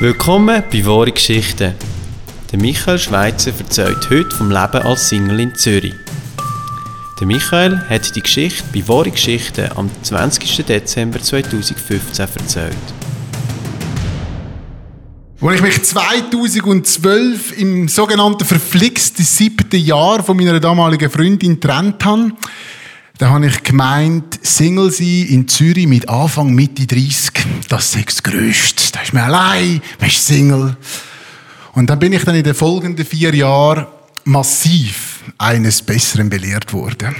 Willkommen bei Wahre Geschichten. Der Michael Schweizer erzählt heute vom Leben als Single in Zürich. Der Michael hat die Geschichte bei Wahre Geschichten am 20. Dezember 2015 erzählt. Als ich mich 2012 im sogenannten verflixten siebten Jahr von meiner damaligen Freundin getrennt habe, da habe ich gemeint, Single sein in Zürich mit Anfang, Mitte 30, das ist das Größte. Da ist man allein, man ist Single. Und dann bin ich dann in den folgenden vier Jahren massiv eines Besseren belehrt worden.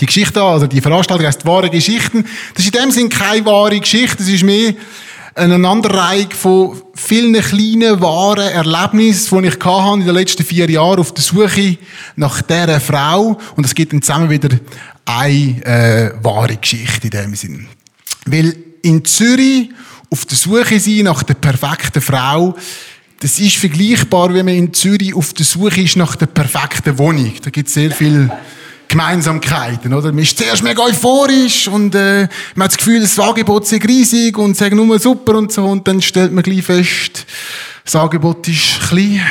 Die Geschichte, also die Veranstaltung heißt wahre Geschichten. Das ist in dem Sinn keine wahre Geschichte, es ist mehr eine Aneinanderreihung von vielen kleinen, wahren Erlebnissen, die ich hatte in den letzten vier Jahren auf der Suche nach dieser Frau. Und es gibt dann zusammen wieder eine äh, wahre Geschichte in dem Sinn. Weil in Zürich auf der Suche sein nach der perfekten Frau, das ist vergleichbar, wenn man in Zürich auf der Suche ist nach der perfekten Wohnung. Da gibt es sehr viel Gemeinsamkeiten, oder? Man ist zuerst mega euphorisch und äh, man hat das Gefühl, das Angebot sei riesig und sei nur super und so und dann stellt man gleich fest, das Angebot ist klein,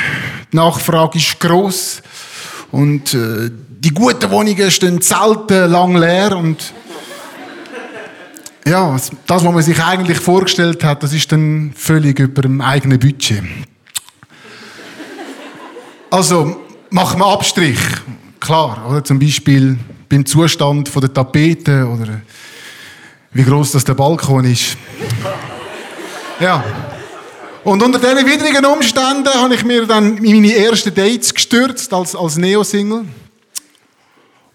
die Nachfrage ist gross und äh, die guten Wohnungen stehen selten lang leer und ja, das, was man sich eigentlich vorgestellt hat, das ist dann völlig über dem eigenen Budget. Also, machen wir Abstrich. Klar, oder? Zum Beispiel beim Zustand der Tapete oder wie groß das der Balkon ist. Ja. Und unter diesen widrigen Umständen habe ich mir dann in meine ersten Dates gestürzt als, als Neo-Single.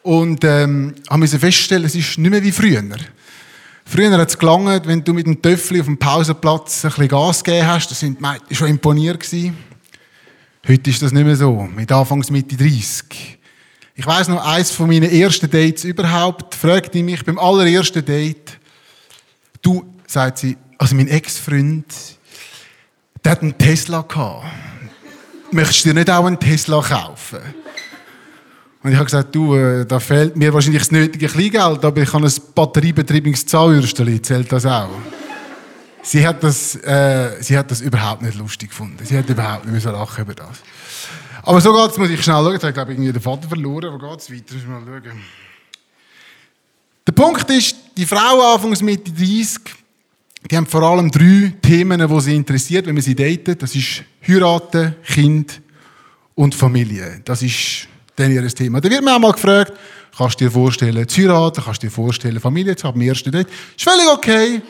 Und ähm, habe feststellen, es ist nicht mehr wie früher. Früher hat es gelangt, wenn du mit dem Töffel auf dem Pausenplatz ein bisschen Gas gegeben hast. Das sind schon imponiert gewesen. Heute ist das nicht mehr so. Mit Anfangs Mitte 30. Ich weiß noch, eins von meinen ersten Dates überhaupt, fragte mich beim allerersten Date, du, sagt sie, also mein Ex-Freund, der hat einen Tesla gehabt. Möchtest du dir nicht auch einen Tesla kaufen? Und ich habe gesagt, du, äh, da fehlt mir wahrscheinlich das nötige Kleingeld, aber ich habe ein batteriebetriebenes Zahnbürstchen, zählt das auch? Sie hat das, äh, sie hat das überhaupt nicht lustig gefunden. Sie hat überhaupt nicht lachen über das. Aber so geht es, muss ich schnell schauen. Ich habe, glaube irgendwie den Vater verloren. Wo geht es weiter? Mal schauen. Der Punkt ist, die Frauen anfangs Mitte 30, die haben vor allem drei Themen, die sie interessiert, wenn man sie datet. Das ist heiraten, Kind und Familie. Das ist dann ihr Thema. Da wird man auch mal gefragt, kannst du dir vorstellen, zu heiraten, kannst du dir vorstellen, Familie zu haben, im ersten Date. Ist völlig okay.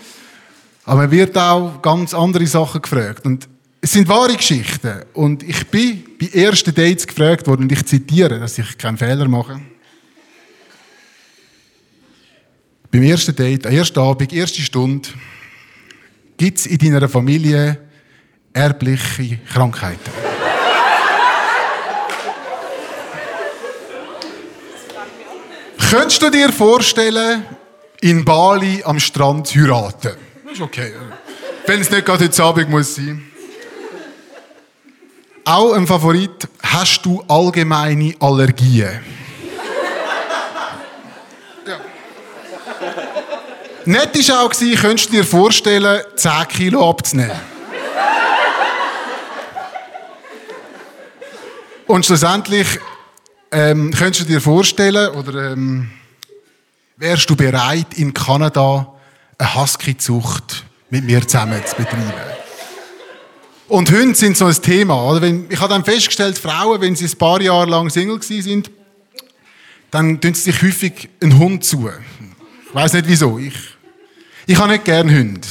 Aber man wird auch ganz andere Sachen gefragt. Und es sind wahre Geschichten. Und ich bin bei ersten Dates gefragt worden, und ich zitiere, dass ich keinen Fehler mache. Beim ersten Date, am ersten Abend, erste Stunde, gibt es in deiner Familie erbliche Krankheiten. Könntest du dir vorstellen, in Bali am Strand zu heiraten? Das ist okay. Wenn es nicht gerade heute Abend muss sein. Auch ein Favorit, hast du allgemeine Allergien? ja. Nett war auch, könntest du dir vorstellen, 10 Kilo abzunehmen? Und schlussendlich ähm, könntest du dir vorstellen, oder ähm, wärst du bereit, in Kanada eine Husky-Zucht mit mir zusammen zu betreiben? Und Hunde sind so ein Thema. Ich habe dann festgestellt, Frauen, wenn sie ein paar Jahre lang Single sind, dann tun sie sich häufig einen Hund zu. Ich weiß nicht wieso. Ich, ich habe nicht gerne Hunde.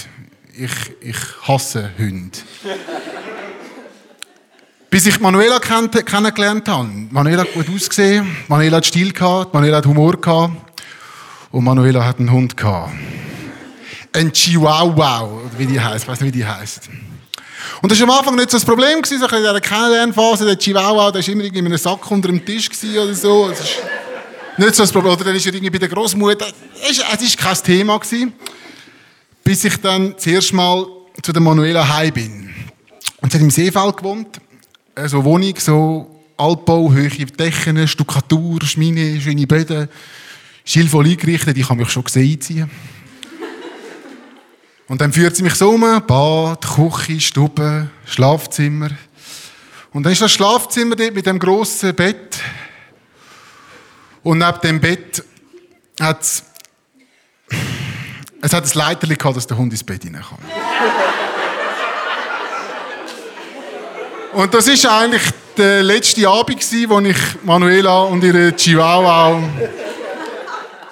Ich, ich hasse Hunde. Bis ich Manuela kennengelernt habe. Manuela hat gut ausgesehen, Manuela hat Stil gehabt, Manuela hat Humor gehabt und Manuela hat einen Hund gehabt. Ein Chihuahua, wie die heißt, ich weiß nicht, wie die heißt. Und das war am Anfang nicht so das Problem, so in dieser Kennenlernphase, der Chihuahua, der war immer in einem Sack unter dem Tisch oder so. Das ist nicht so das Problem. Oder dann ist er irgendwie bei der Großmutter. Es war kein Thema. Gewesen, bis ich dann das erste Mal zu der Manuela heim bin. Und sie hat im Seefeld gewohnt so Wohnung, so Altbau, hohe Decken, Stuckatur, Schmine, schöne Böden, schilvoll eingerichtet. Ich habe mich schon gesehen. Und dann führt sie mich so um, Bad, Küche, Stube, Schlafzimmer. Und dann ist das Schlafzimmer dort mit dem grossen Bett. Und neben dem Bett hat es, es hat ein Leiterli gehabt, dass der Hund ins Bett hinein kann. Und das ist eigentlich der letzte Abend, wo ich Manuela und ihre Chihuahua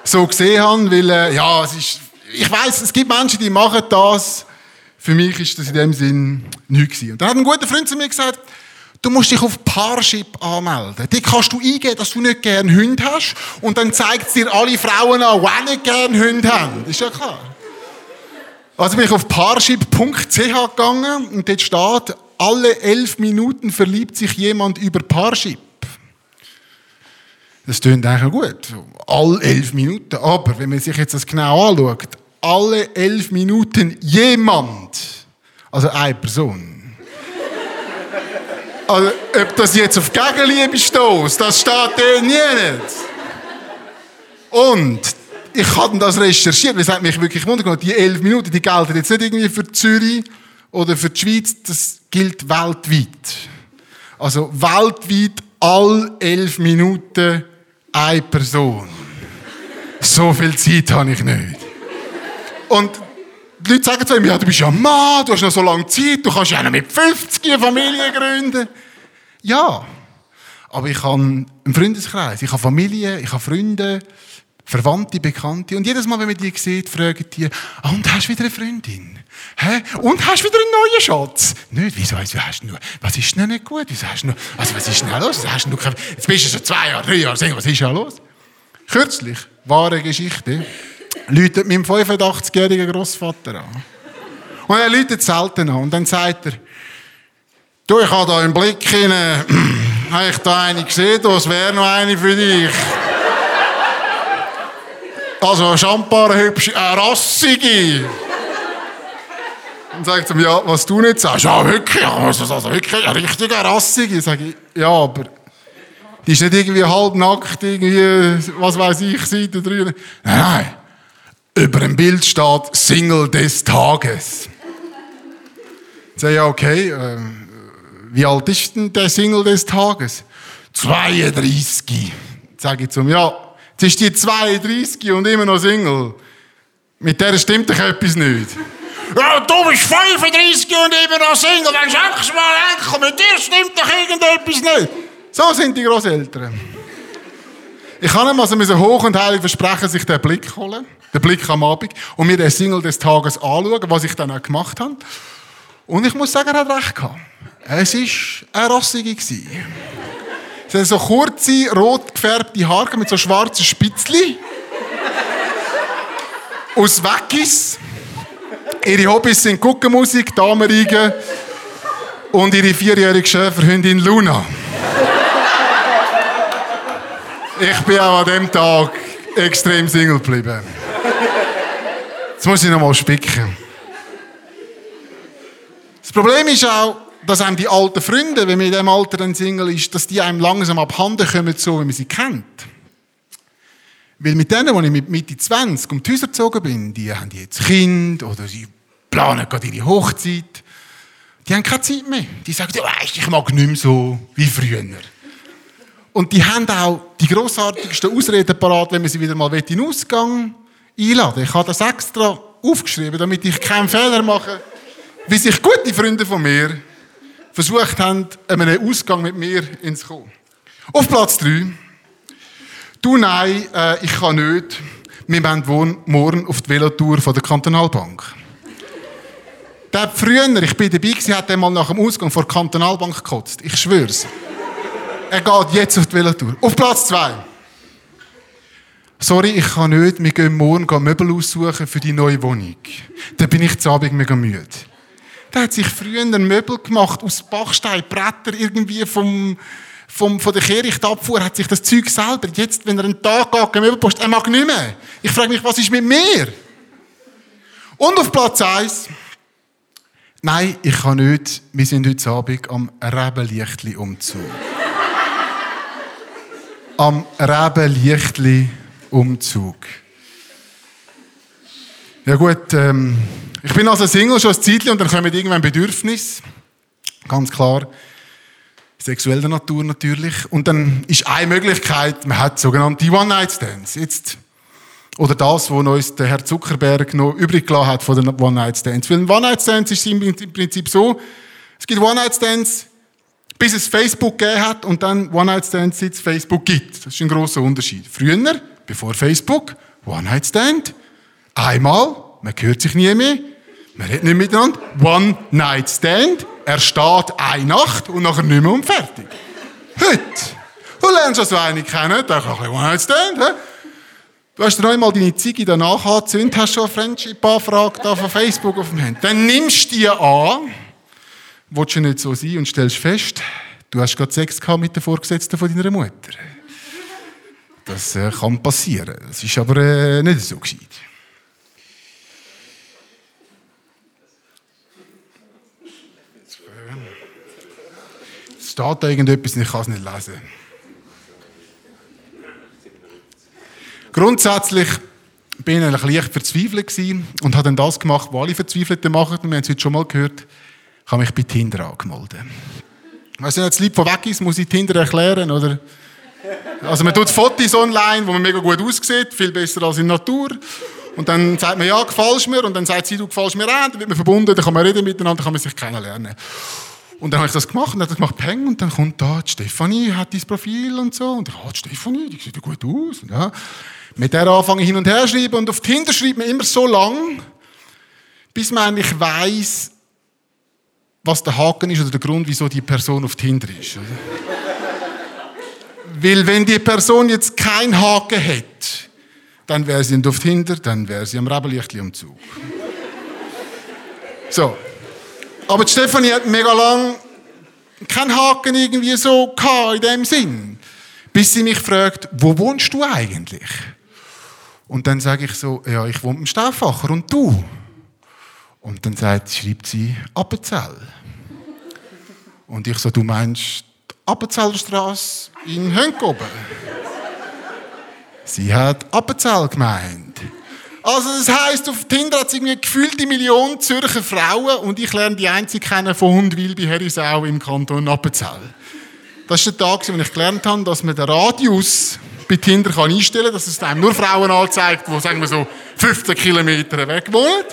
so gesehen habe, weil, äh, ja, es ist, ich weiß, es gibt Menschen, die machen das. Für mich ist das in dem Sinn nichts. Und dann hat ein guter Freund zu mir gesagt, du musst dich auf Parship anmelden. Dort kannst du eingeben, dass du nicht gerne Hunde hast. Und dann zeigt es dir alle Frauen an, die nicht gerne Hunde haben. Ist ja klar. Also bin ich auf parship.ch gegangen und dort steht, alle elf Minuten verliebt sich jemand über Parship. Das klingt eigentlich gut. Alle elf Minuten. Aber wenn man sich jetzt das genau anschaut, alle elf Minuten jemand, also eine Person. Also, ob das jetzt auf Gegenliebe stößt, das steht nie nicht. Und ich habe das recherchiert, weil es hat mich wirklich wundert. Die elf Minuten, die gelten jetzt nicht irgendwie für Zürich oder für die Schweiz, das gilt weltweit. Also weltweit all elf Minuten eine Person. So viel Zeit habe ich nicht. Und die Leute sagen zu mir, ja, du bist ja Mann, du hast noch so lange Zeit, du kannst ja noch mit 50 eine Familie gründen. Ja, aber ich habe einen Freundeskreis, ich habe Familie, ich habe Freunde, Verwandte, Bekannte. Und jedes Mal, wenn man die sieht, fragen die, ah, und hast du wieder eine Freundin? Hä? Und hast du wieder einen neuen Schatz? Nicht, wieso, hast du nur, was ist denn nicht gut? Wieso hast du nur, also was ist denn los? Hast du nur, jetzt bist du schon zwei Jahre, drei Jahre was ist denn los? Kürzlich, wahre Geschichte, läutet meinem 85-jährigen Großvater an. Und er läutet selten an. Und dann sagt er, du, ich habe da im Blick hinein, habe ich da eine gesehen, das wäre noch eine für dich. Also, Champagner hübsch, eine rassige. Und sagt mir, ja, was du nicht sagst. Ja, wirklich, also, also wirklich, eine richtige rassige. Sag ich, ja, aber die ist nicht irgendwie halbnackt, irgendwie, was weiß ich, Seite drüber. Nein, nein. Über dem Bild steht Single des Tages. Ich sage, ja, okay, äh, wie alt ist denn der Single des Tages? 32. Sage ich zum, ja, jetzt ist die 32 und immer noch Single. Mit der stimmt doch etwas nicht. Ja, du bist 35 und immer noch Single, dann sag's mal, Enkel, mit dir stimmt doch irgendetwas nicht. So sind die Großeltern. Ich kann ihm also hoch und heilig versprechen, sich den Blick holen, den Blick am Abend, und mir den Single des Tages anschauen, was ich dann auch gemacht habe. Und ich muss sagen, er hat recht gehabt. Es war eine rassige. Sie hatte so kurze, rot gefärbte Haare mit so schwarzen Spitzli. Aus Weckis. Ihre Hobbys sind Guckenmusik, Damenreigen und ihre vierjährige Schäferhündin Luna. Ich bin auch an dem Tag extrem Single geblieben. Jetzt muss ich noch mal spicken. Das Problem ist auch, dass einem die alten Freunde, wenn man in diesem Alter ein Single ist, dass die einem langsam abhanden kommen, so wie man sie kennt. Weil mit denen, die ich mit Mitte 20 um die Häuser gezogen bin, die haben jetzt Kind oder sie planen gerade ihre Hochzeit. Die haben keine Zeit mehr. Die sagen, weißt, ich mag nicht mehr so wie früher. Und die haben auch die grossartigsten Ausreden parat, wenn man sie wieder mal in den Ausgang einladen Ich habe das extra aufgeschrieben, damit ich keinen Fehler mache, wie sich gute Freunde von mir versucht haben, einen Ausgang mit mir ins kommen. Auf Platz 3. Du, nein, äh, ich kann nicht. Wir wollen morgen auf die Velotour von der Kantonalbank. Der früher, ich bin dabei gewesen, hat einmal nach dem Ausgang vor der Kantonalbank gekotzt. Ich schwör's. Er geht jetzt auf die Velotour. Auf Platz 2. Sorry, ich kann nicht. Wir gehen morgen Möbel aussuchen für die neue Wohnung. Dann bin ich zu Abend mega müde. Der hat sich früher ein Möbel gemacht aus Bachstein, Bretter, irgendwie vom, vom, von der Kehrichtabfuhr, hat sich das Zeug selber. Jetzt, wenn er einen Tag geht, Möbelpost, er mag nicht mehr. Ich frage mich, was ist mit mir? Und auf Platz 1. Nein, ich kann nicht. Wir sind heute Abend am Rebenlichtli umzug am Rebenlichtli-Umzug. Ja gut, ähm, ich bin also Single schon ein Zeitchen und dann kommen irgendwann Bedürfnis. Ganz klar. Sexueller Natur natürlich. Und dann ist eine Möglichkeit, man hat sogenannte One-Night-Stands. Jetzt, oder das, was uns der Herr Zuckerberg noch übrig gelassen hat von den One-Night-Stands. Weil One-Night-Stands ist im Prinzip so, es gibt One-Night-Stands, bis es Facebook gegeben hat und dann One-Night-Stands, seit es Facebook gibt. Das ist ein großer Unterschied. Früher, bevor Facebook, One-Night-Stand, einmal, man hört sich nie mehr, man redet nicht miteinander, One-Night-Stand, er steht eine Nacht und nachher nicht mehr und fertig. Heute. Du lernst also einen kennen, der kann ein bisschen One-Night-Stand, he? Du hast dir noch einmal deine Ziege danach angezündet, hast schon eine Friendship-Anfrage von Facebook auf dem Handy. Dann nimmst du die an, willst du nicht so sein und stellst fest, du hast gerade Sex gehabt mit der Vorgesetzten von deiner Mutter. Das äh, kann passieren. Das ist aber äh, nicht so gescheit. Es steht da irgendetwas ich kann es nicht lesen. Grundsätzlich bin ich leicht verzweifelt und habe dann das gemacht, was alle Verzweifelten machen. Wir haben es heute schon mal gehört. Ich habe mich bei Tinder angemeldet. Weißt du, wenn jetzt Lied von weg ist, muss ich Tinder erklären, oder? Also man tut Fotos online, wo man mega gut aussieht, viel besser als in Natur. Und dann sagt man, ja, gefällst mir, und dann sagt sie, du gefällst mir auch, dann wird man verbunden, dann kann man reden miteinander, dann kann man sich kennenlernen. Und dann habe ich das gemacht und dann hat gemacht, Peng, und dann kommt da, die Stefanie hat dieses Profil und so. Und ich, ah, die Stefanie, die sieht ja gut aus. Ja. Mit der anfange ich hin und her schreiben und auf Tinder schreibt man immer so lang, bis man eigentlich weiss, was der Haken ist oder der Grund, wieso die Person auf Tinder ist. Weil wenn die Person jetzt keinen Haken hätte, dann wäre sie nicht auf Tinder, dann wäre sie am Rebellichtli am Zug. So. Aber Stefanie hat mega lang keinen Haken irgendwie so in dem Sinn. Bis sie mich fragt, wo wohnst du eigentlich? Und dann sage ich so, ja, ich wohne im Stauffacher und du? Und dann sagt, schreibt sie Appenzell. Und ich so, du meinst die Appenzellerstraße in Hönkoben? Sie hat Appenzell gemeint. Also das heisst, auf Tinder hat es irgendwie gefühlte Million Zürcher Frauen und ich lerne die einzige kennen von Hundwil bei Herisau im Kanton Appenzell. Das ist der Tag, wo ich gelernt habe, dass man den Radius bei Tinder kann einstellen kann, dass es einem nur Frauen anzeigt, die, sagen wir so, 15 Kilometer weg wohnen.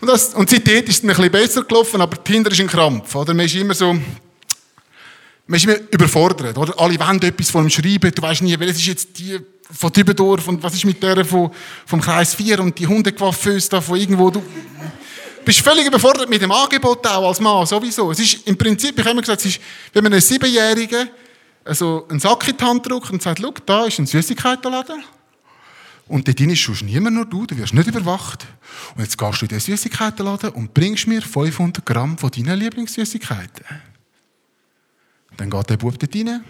Und, das, und seitdem ist es ein bisschen besser gelaufen, aber Tinder ist ein Krampf. Oder? Man ist immer so, man ist immer überfordert. Oder? Alle wollen etwas von ihm schreiben. Du weißt nie, welches ist jetzt die von Dübendorf und was ist mit der von, vom Kreis 4 und die Hundecoiffeuse da von irgendwo. Du bist völlig überfordert mit dem Angebot auch als Mann, sowieso. Es ist im Prinzip, ich habe immer gesagt, es ist, wenn man einen Siebenjährigen also einen Sack in die Hand drückt und sagt, schau, da ist ein Süßigkeitenladen. Und dort drin ist schon niemand nur du, du wirst nicht überwacht. Und jetzt gehst du in den Süßigkeitenladen und bringst mir 500 Gramm von deinen Lieblingssüßigkeiten. Dann geht der Bub dort rein,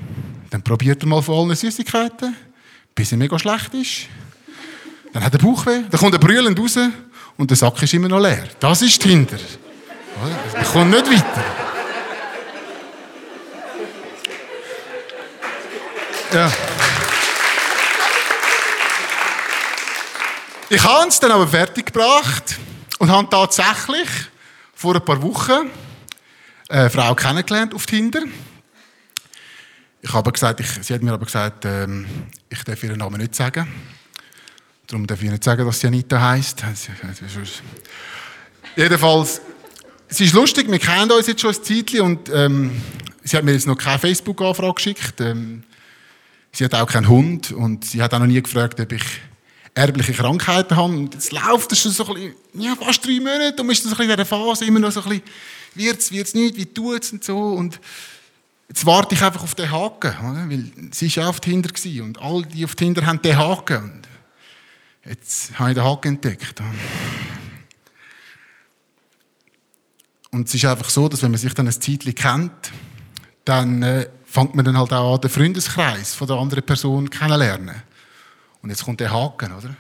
dann probiert er mal von allen Süßigkeiten, bis er mega schlecht ist. Dann hat er Bauchweh, dann kommt er brüllend raus und der Sack ist immer noch leer. Das ist Tinder. Er kommt nicht weiter. Ja. Ich habe es dann aber fertiggebracht und habe tatsächlich vor ein paar Wochen eine Frau kennengelernt auf Tinder. Ich habe gesagt, ich, sie hat mir aber gesagt, ähm, ich darf ihren Namen nicht sagen. Darum darf ich nicht sagen, dass sie Anita heisst. Jedenfalls, es ist lustig, wir kennen uns jetzt schon ein Zeitchen und ähm, sie hat mir jetzt noch keine Facebook-Anfrage geschickt. Ähm, sie hat auch keinen Hund und sie hat auch noch nie gefragt, ob ich erbliche Krankheiten habe. Und jetzt läuft es schon so ein bisschen, ja, fast drei Monate und man ist so ein bisschen in dieser Phase immer noch so ein bisschen, wird's, wird's nicht, wie tut's und so. Und jetzt warte ich einfach auf den Haken, oder? weil sie war auch auf Tinder und all die auf Tinder haben den Haken. Und jetzt habe ich den Haken entdeckt. Und es ist einfach so, dass wenn man sich dann ein Zeitchen kennt, dann äh, fängt man dann halt auch an, den Freundeskreis von der anderen Person kennenlernen. Und jetzt kommt der Haken, oder?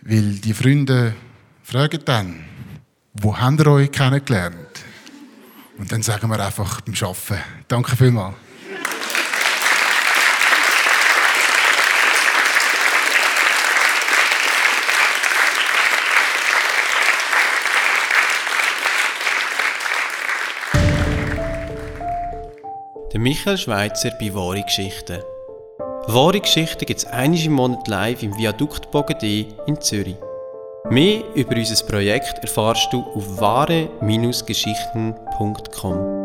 Weil die Freunde fragen dann, wo habt ihr euch kennengelernt? Und dann sagen wir einfach beim Arbeiten. Danke vielmals. Der Michael Schweizer bei Wahre Geschichten. Wahre Geschichten gibt es einmal im Monat live im Viadukt Bogadé in Zürich. Mehr über unser Projekt erfahrst du auf wahre-geschichten.de www.ecom.com.